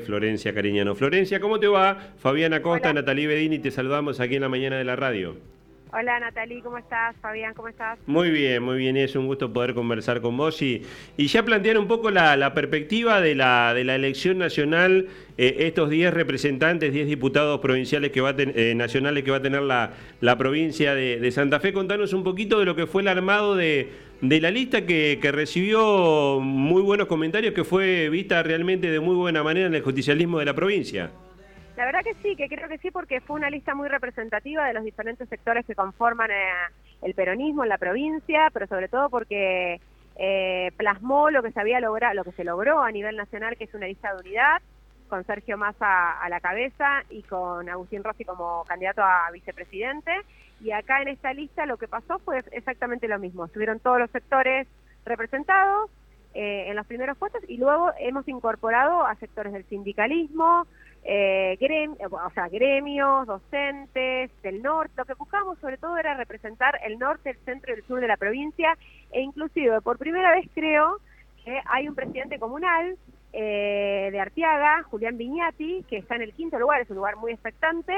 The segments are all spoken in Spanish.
Florencia Cariñano. Florencia, ¿cómo te va? Fabiana Costa, Natalie Bedini, te saludamos aquí en la mañana de la radio. Hola Natalie, ¿cómo estás? Fabián, ¿cómo estás? Muy bien, muy bien, es un gusto poder conversar con vos y, y ya plantear un poco la, perspectiva de la, de la elección nacional, eh, estos 10 representantes, 10 diputados provinciales que va eh, nacionales que va a tener la, la provincia de, Santa Fe. Contanos un poquito de lo que fue el armado de, de la lista que, recibió muy buenos comentarios, que fue vista realmente de muy buena manera en el justicialismo de la provincia. La verdad que sí, que creo que sí, porque fue una lista muy representativa de los diferentes sectores que conforman eh, el peronismo en la provincia, pero sobre todo porque eh, plasmó lo que se había logrado, lo que se logró a nivel nacional, que es una lista de unidad, con Sergio Massa a la cabeza y con Agustín Rossi como candidato a vicepresidente. Y acá en esta lista lo que pasó fue exactamente lo mismo. Estuvieron todos los sectores representados eh, en los primeros puestos y luego hemos incorporado a sectores del sindicalismo, eh, o sea, gremios, docentes del norte. Lo que buscamos sobre todo era representar el norte, el centro y el sur de la provincia e inclusive por primera vez creo que hay un presidente comunal eh, de Arteaga, Julián Viñati, que está en el quinto lugar, es un lugar muy expectante,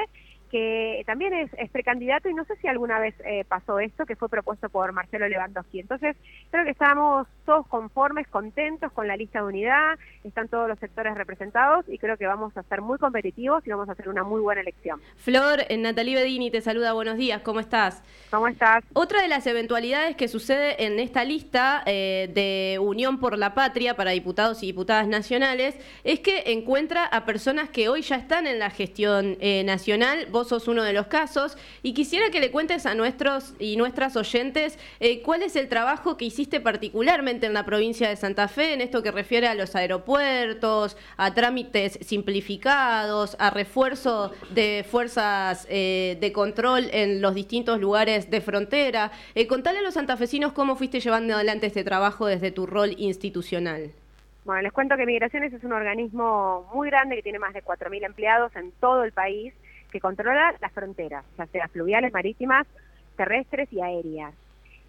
que también es, precandidato y no sé si alguna vez eh, pasó esto, que fue propuesto por Marcelo Lewandowski. Entonces, creo que estamos todos conformes, contentos con la lista de unidad, están todos los sectores representados y creo que vamos a ser muy competitivos y vamos a hacer una muy buena elección. Flor, eh, Natalie Bedini te saluda, buenos días, ¿cómo estás? ¿Cómo estás? Otra de las eventualidades que sucede en esta lista eh, de Unión por la Patria para diputados y diputadas nacionales es que encuentra a personas que hoy ya están en la gestión nacional vos sos uno de los casos, y quisiera que le cuentes a nuestros y nuestras oyentes eh, cuál es el trabajo que hiciste particularmente en la provincia de Santa Fe, en esto que refiere a los aeropuertos, a trámites simplificados, a refuerzo de fuerzas eh, de control en los distintos lugares de frontera. Eh, contale a los santafesinos cómo fuiste llevando adelante este trabajo desde tu rol institucional. Bueno, les cuento que Migraciones es un organismo muy grande que tiene más de 4.000 empleados en todo el país que controla las fronteras, ya sea fluviales, marítimas, terrestres y aéreas.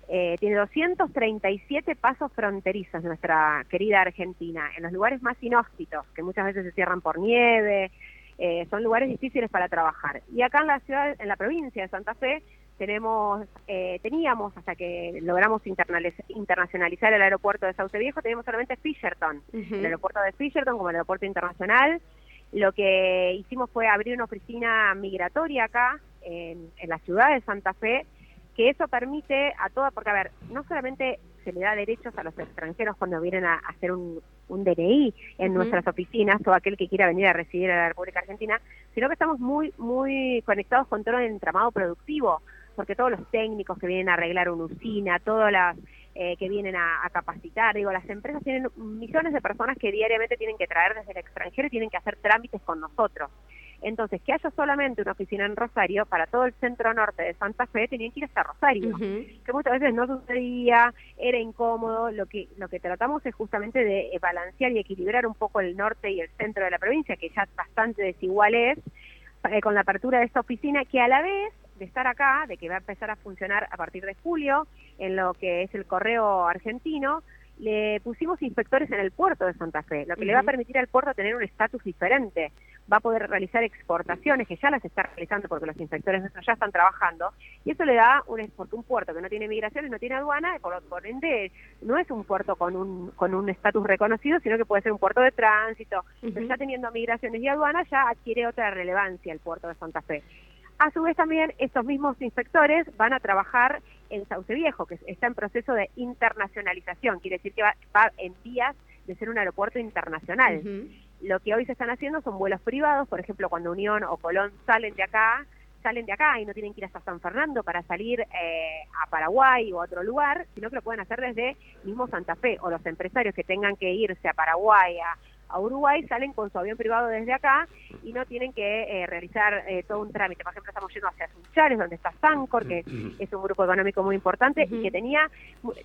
Eh, tiene 237 pasos fronterizos nuestra querida Argentina, en los lugares más inhóspitos, que muchas veces se cierran por nieve, eh, son lugares difíciles para trabajar. Y acá en la ciudad, en la provincia de Santa Fe, tenemos, eh, teníamos, hasta que logramos internacionalizar el aeropuerto de Sauce Viejo, teníamos solamente Fisherton, el aeropuerto de Fisherton como el aeropuerto internacional, lo que hicimos fue abrir una oficina migratoria acá, en, la ciudad de Santa Fe, que eso permite a toda, porque a ver, no solamente se le da derechos a los extranjeros cuando vienen a, hacer un, DNI en nuestras oficinas o aquel que quiera venir a residir en la República Argentina, sino que estamos muy, muy conectados con todo el entramado productivo, porque todos los técnicos que vienen a arreglar una usina, todas las eh, que vienen a, capacitar. Digo, las empresas tienen millones de personas que diariamente tienen que traer desde el extranjero y tienen que hacer trámites con nosotros. Entonces, que haya solamente una oficina en Rosario, para todo el centro norte de Santa Fe tenían que ir hasta Rosario, que muchas veces no sucedía, era incómodo. Lo que, lo que tratamos es justamente de balancear y equilibrar un poco el norte y el centro de la provincia, que ya bastante desigual es, eh, con la apertura de esta oficina, que a la vez de estar acá, de que va a empezar a funcionar a partir de julio en lo que es el correo argentino, le pusimos inspectores en el puerto de Santa Fe, lo que le va a permitir al puerto tener un estatus diferente. Va a poder realizar exportaciones, que ya las está realizando porque los inspectores ya están trabajando, y eso le da un, porque un puerto que no tiene migraciones, no tiene aduana, por, por ende no es un puerto con un con un estatus reconocido, sino que puede ser un puerto de tránsito, pero ya teniendo migraciones y aduanas ya adquiere otra relevancia el puerto de Santa Fe. A su vez también estos mismos inspectores van a trabajar en Sauce Viejo, que está en proceso de internacionalización, quiere decir que va, en vías de ser un aeropuerto internacional. Lo que hoy se están haciendo son vuelos privados, por ejemplo, cuando Unión o Colón salen de acá, salen de acá y no tienen que ir hasta San Fernando para salir eh, a Paraguay o a otro lugar, sino que lo pueden hacer desde mismo Santa Fe, o los empresarios que tengan que irse a Paraguay, a a Uruguay salen con su avión privado desde acá y no tienen que eh, realizar eh, todo un trámite. Por ejemplo, estamos yendo hacia Sunchales, donde está Sancor, que es un grupo económico muy importante y que tenía,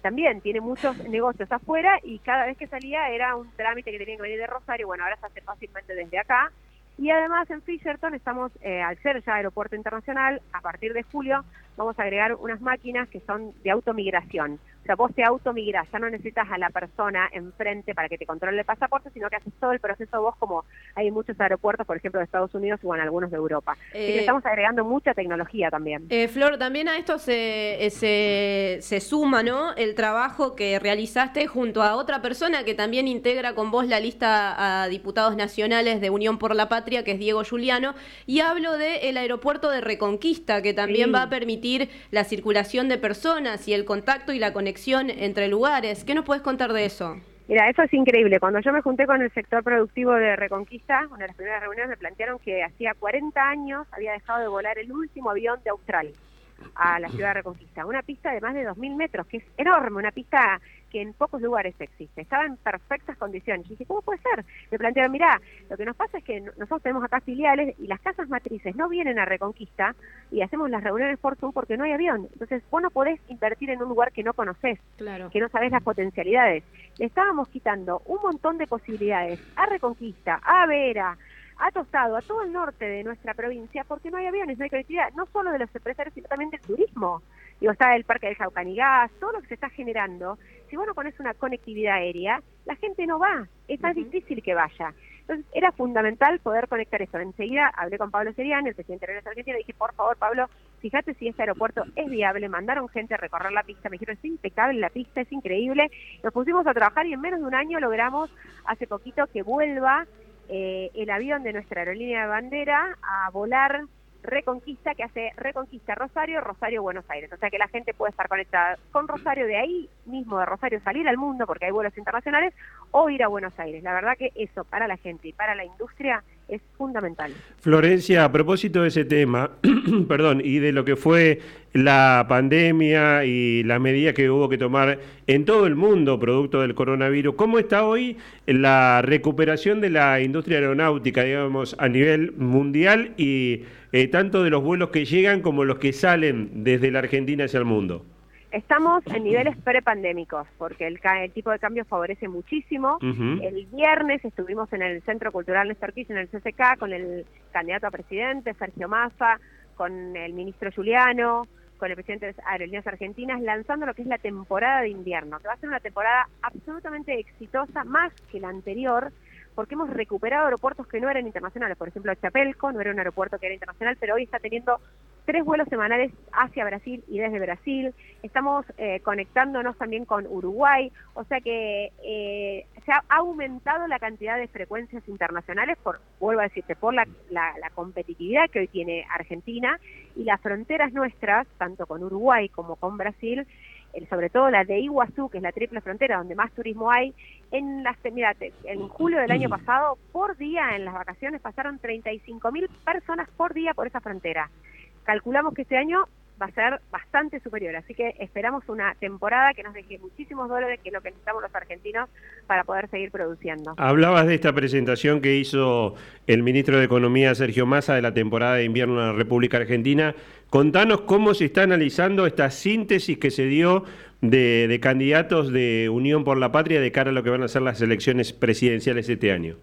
también tiene muchos negocios afuera y cada vez que salía era un trámite que tenían que venir de Rosario. Bueno, ahora se hace fácilmente desde acá. Y además en Fisherton estamos, eh, al ser ya aeropuerto internacional, a partir de julio vamos a agregar unas máquinas que son de automigración. O sea, vos te automigrás, ya no necesitas a la persona enfrente para que te controle el pasaporte, sino que haces todo el proceso vos como hay en muchos aeropuertos, por ejemplo, de Estados Unidos o en algunos de Europa. Eh, estamos agregando mucha tecnología también. Eh, Flor, también a esto se, eh, se, se suma ¿no? el trabajo que realizaste junto a otra persona que también integra con vos la lista a diputados nacionales de Unión por la Patria, que es Diego Juliano, y hablo del aeropuerto de Reconquista, que también va a permitir la circulación de personas y el contacto y la conexión entre lugares. ¿Qué nos puedes contar de eso? Mira, eso es increíble. Cuando yo me junté con el sector productivo de Reconquista, una de las primeras reuniones me plantearon que hacía 40 años había dejado de volar el último avión de Australia a la ciudad de Reconquista. Una pista de más de 2.000 metros, que es enorme, una pista que en pocos lugares existe. Estaba en perfectas condiciones. Y dije, ¿cómo puede ser? Me plantearon, mirá, lo que nos pasa es que nosotros tenemos acá filiales y las casas matrices no vienen a Reconquista y hacemos las reuniones por Zoom porque no hay avión. Entonces, vos no podés invertir en un lugar que no conoces, que no sabés las potencialidades. Le estábamos quitando un montón de posibilidades a Reconquista, a Vera, a Tostado, a todo el norte de nuestra provincia, porque no hay aviones, no hay conectividad, no solo de los empresarios, sino también del turismo. Digo, está el Parque del Jaucanigás, todo lo que se está generando. Si vos no pones una conectividad aérea, la gente no va, es más difícil que vaya. Entonces, era fundamental poder conectar eso. Enseguida hablé con Pablo Serián, el presidente de la Argentina, y dije, por favor, Pablo, fíjate si este aeropuerto es viable. Mandaron gente a recorrer la pista, me dijeron, es impecable la pista, es increíble. Nos pusimos a trabajar y en menos de un año logramos hace poquito que vuelva eh, el avión de nuestra aerolínea de bandera a volar Reconquista, que hace Reconquista Rosario, Rosario Buenos Aires. O sea que la gente puede estar conectada con Rosario, de ahí mismo de Rosario salir al mundo, porque hay vuelos internacionales, o ir a Buenos Aires. La verdad que eso para la gente y para la industria es fundamental. Florencia, a propósito de ese tema, perdón, y de lo que fue la pandemia y las medidas que hubo que tomar en todo el mundo producto del coronavirus, ¿cómo está hoy la recuperación de la industria aeronáutica, digamos, a nivel mundial y eh, tanto de los vuelos que llegan como los que salen desde la Argentina hacia el mundo? Estamos en niveles prepandémicos, porque el, tipo de cambio favorece muchísimo. El viernes estuvimos en el Centro Cultural Néstor Kirchner, en el CCK, con el candidato a presidente, Sergio Massa, con el ministro Juliano, con el presidente de Aerolíneas Argentinas, lanzando lo que es la temporada de invierno, que va a ser una temporada absolutamente exitosa, más que la anterior, porque hemos recuperado aeropuertos que no eran internacionales. Por ejemplo, Chapelco no era un aeropuerto que era internacional, pero hoy está teniendo tres vuelos semanales hacia Brasil y desde Brasil. Estamos eh, conectándonos también con Uruguay, o sea que eh, se ha aumentado la cantidad de frecuencias internacionales, por, vuelvo a decirte, por la, la, competitividad que hoy tiene Argentina y las fronteras nuestras, tanto con Uruguay como con Brasil, sobre todo la de Iguazú, que es la triple frontera donde más turismo hay, en las mira, en julio del año pasado, por día en las vacaciones pasaron 35 mil personas por día por esa frontera. Calculamos que este año va a ser bastante superior, así que esperamos una temporada que nos deje muchísimos dólares, que es lo que necesitamos los argentinos para poder seguir produciendo. Hablabas de esta presentación que hizo el ministro de Economía Sergio Massa de la temporada de invierno en la República Argentina. Contanos cómo se está analizando esta síntesis que se dio de, de candidatos de Unión por la Patria de cara a lo que van a ser las elecciones presidenciales este año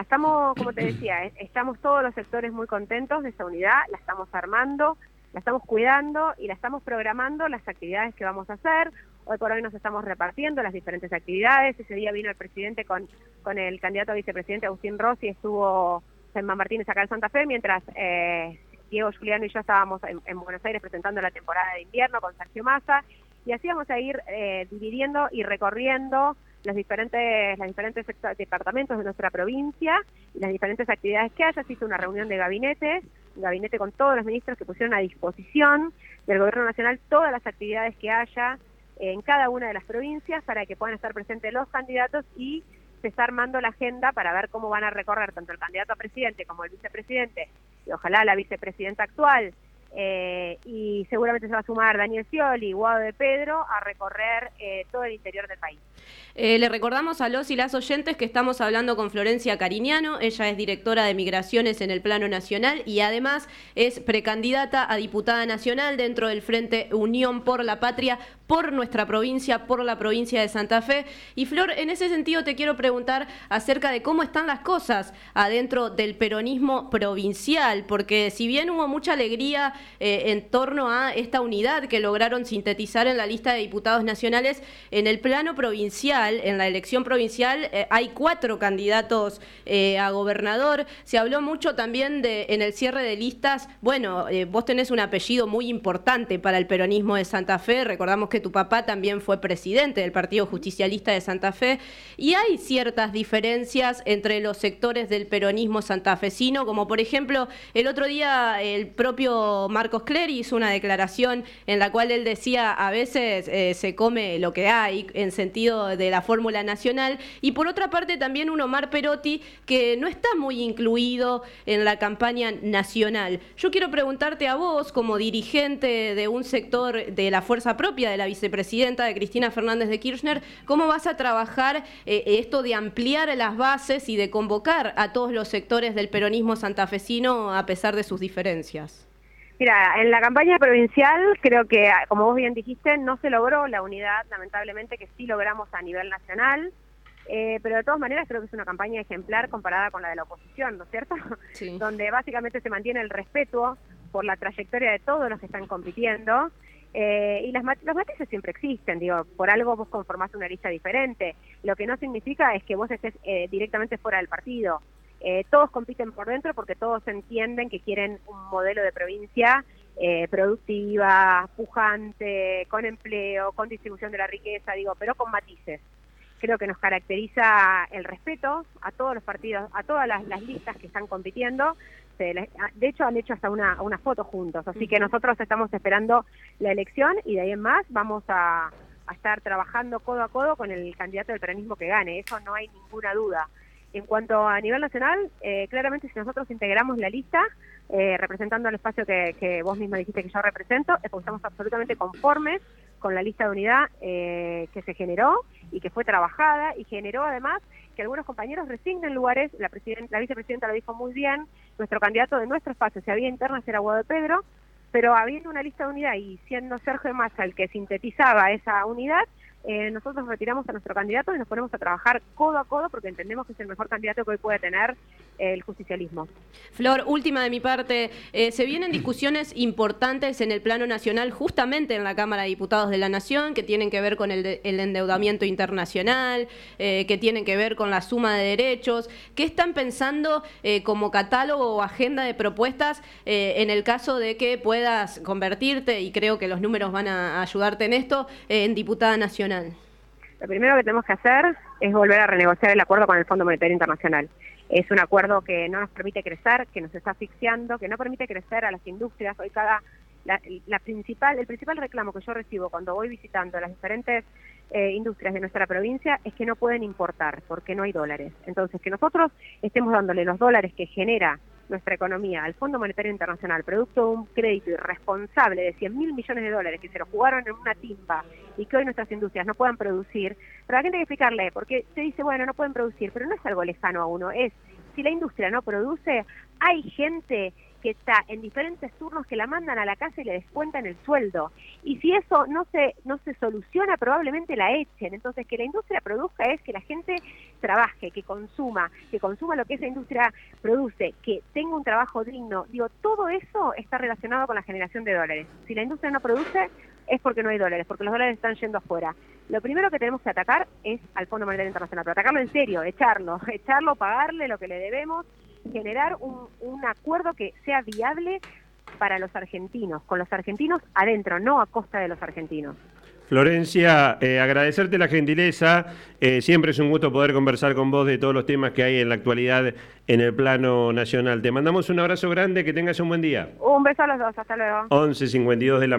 estamos, como te decía, estamos todos los sectores muy contentos de esta unidad, la estamos armando, la estamos cuidando y la estamos programando las actividades que vamos a hacer. Hoy por hoy nos estamos repartiendo las diferentes actividades. Ese día vino el presidente con, con el candidato a vicepresidente Agustín Rossi, estuvo Germán Martínez acá en Santa Fe, mientras eh, Diego Juliano y yo estábamos en, Buenos Aires presentando la temporada de invierno con Sergio Massa. Y así vamos a ir eh, dividiendo y recorriendo los diferentes, los diferentes departamentos de nuestra provincia y las diferentes actividades que haya. Se hizo una reunión de gabinete, un gabinete con todos los ministros que pusieron a disposición del Gobierno Nacional todas las actividades que haya en cada una de las provincias para que puedan estar presentes los candidatos y se está armando la agenda para ver cómo van a recorrer tanto el candidato a presidente como el vicepresidente y ojalá la vicepresidenta actual eh, y seguramente se va a sumar Daniel Scioli Guado de Pedro a recorrer eh, todo el interior del país. Eh, le recordamos a los y las oyentes que estamos hablando con Florencia Cariñano, ella es directora de Migraciones en el Plano Nacional y además es precandidata a diputada nacional dentro del Frente Unión por la Patria por nuestra provincia, por la provincia de Santa Fe. Y Flor, en ese sentido te quiero preguntar acerca de cómo están las cosas adentro del peronismo provincial, porque si bien hubo mucha alegría eh, en torno a esta unidad que lograron sintetizar en la lista de diputados nacionales, en el plano provincial, en la elección provincial, eh, hay cuatro candidatos eh, a gobernador. Se habló mucho también de en el cierre de listas. Bueno, eh, vos tenés un apellido muy importante para el peronismo de Santa Fe. Recordamos que tu papá también fue presidente del Partido Justicialista de Santa Fe. Y hay ciertas diferencias entre los sectores del peronismo santafesino, como por ejemplo, el otro día el propio Marcos Clery hizo una declaración en la cual él decía a veces se come lo que hay en sentido de la Fórmula Nacional, y por otra parte también un Omar Perotti que no está muy incluido en la campaña nacional. Yo quiero preguntarte a vos, como dirigente de un sector de la fuerza propia de la vicepresidenta de Cristina Fernández de Kirchner, ¿cómo vas a trabajar eh, esto de ampliar las bases y de convocar a todos los sectores del peronismo santafesino a pesar de sus diferencias? Mira, en la campaña provincial creo que, como vos bien dijiste, no se logró la unidad, lamentablemente, que sí logramos a nivel nacional. Eh, pero de todas maneras creo que es una campaña ejemplar comparada con la de la oposición, ¿no es cierto? Sí. Donde básicamente se mantiene el respeto por la trayectoria de todos los que están compitiendo. Eh, y las, los matices siempre existen, digo, por algo vos conformás una lista diferente. Lo que no significa es que vos estés eh, directamente fuera del partido. Eh, todos compiten por dentro porque todos entienden que quieren un modelo de provincia eh, productiva, pujante, con empleo, con distribución de la riqueza, digo, pero con matices. Creo que nos caracteriza el respeto a todos los partidos, a todas las, listas que están compitiendo. de hecho, han hecho hasta una, una foto juntos, así que nosotros estamos esperando la elección y de ahí en más vamos a, a estar trabajando codo a codo con el candidato del peronismo que gane, eso no hay ninguna duda. En cuanto a nivel nacional, eh, claramente si nosotros integramos la lista, eh, representando al espacio que, vos misma dijiste que yo represento, estamos absolutamente conformes con la lista de unidad eh, que se generó y que fue trabajada y generó además que algunos compañeros resignen lugares, la, la vicepresidenta lo dijo muy bien, nuestro candidato de nuestro espacio, si había internas era Guado Pedro, pero habiendo una lista de unidad y siendo Sergio Massa el que sintetizaba esa unidad, eh, nosotros retiramos a nuestro candidato y nos ponemos a trabajar codo a codo porque entendemos que es el mejor candidato que hoy puede tener el justicialismo. Flor, última de mi parte, eh, se vienen discusiones importantes en el plano nacional, justamente en la Cámara de Diputados de la Nación, que tienen que ver con el, endeudamiento internacional, eh, que tienen que ver con la suma de derechos. ¿Qué están pensando como catálogo o agenda de propuestas en el caso de que puedas convertirte, y creo que los números van a ayudarte en esto, en diputada nacional? Lo primero que tenemos que hacer es volver a renegociar el acuerdo con el Fondo Monetario Internacional. Es un acuerdo que no nos permite crecer, que nos está asfixiando, que no permite crecer a las industrias. Hoy cada la, principal, el principal reclamo que yo recibo cuando voy visitando las diferentes eh, industrias de nuestra provincia es que no pueden importar porque no hay dólares. Entonces, que nosotros estemos dándole los dólares que genera nuestra economía al Fondo Monetario Internacional, producto de un crédito irresponsable de 100 mil millones de dólares que se lo jugaron en una timba y que hoy nuestras industrias no puedan producir, pero la gente hay que explicarle, porque se dice, bueno, no pueden producir, pero no es algo lejano a uno, es, si la industria no produce, hay gente que está en diferentes turnos que la mandan a la casa y le descuentan el sueldo. Y si eso no se, no se soluciona, probablemente la echen. Entonces, que la industria produzca es que la gente trabaje, que consuma, que consuma lo que esa industria produce, que tenga un trabajo digno. Digo, todo eso está relacionado con la generación de dólares. Si la industria no produce, es porque no hay dólares, porque los dólares están yendo afuera. Lo primero que tenemos que atacar es al Fondo Monetario Internacional, pero atacarlo en serio, echarlo, echarlo, pagarle lo que le debemos generar un, un acuerdo que sea viable para los argentinos, con los argentinos adentro, no a costa de los argentinos. Florencia, eh, agradecerte la gentileza. Eh, siempre es un gusto poder conversar con vos de todos los temas que hay en la actualidad en el plano nacional. Te mandamos un abrazo grande, que tengas un buen día. Un beso a los dos, hasta luego. 11.52 de la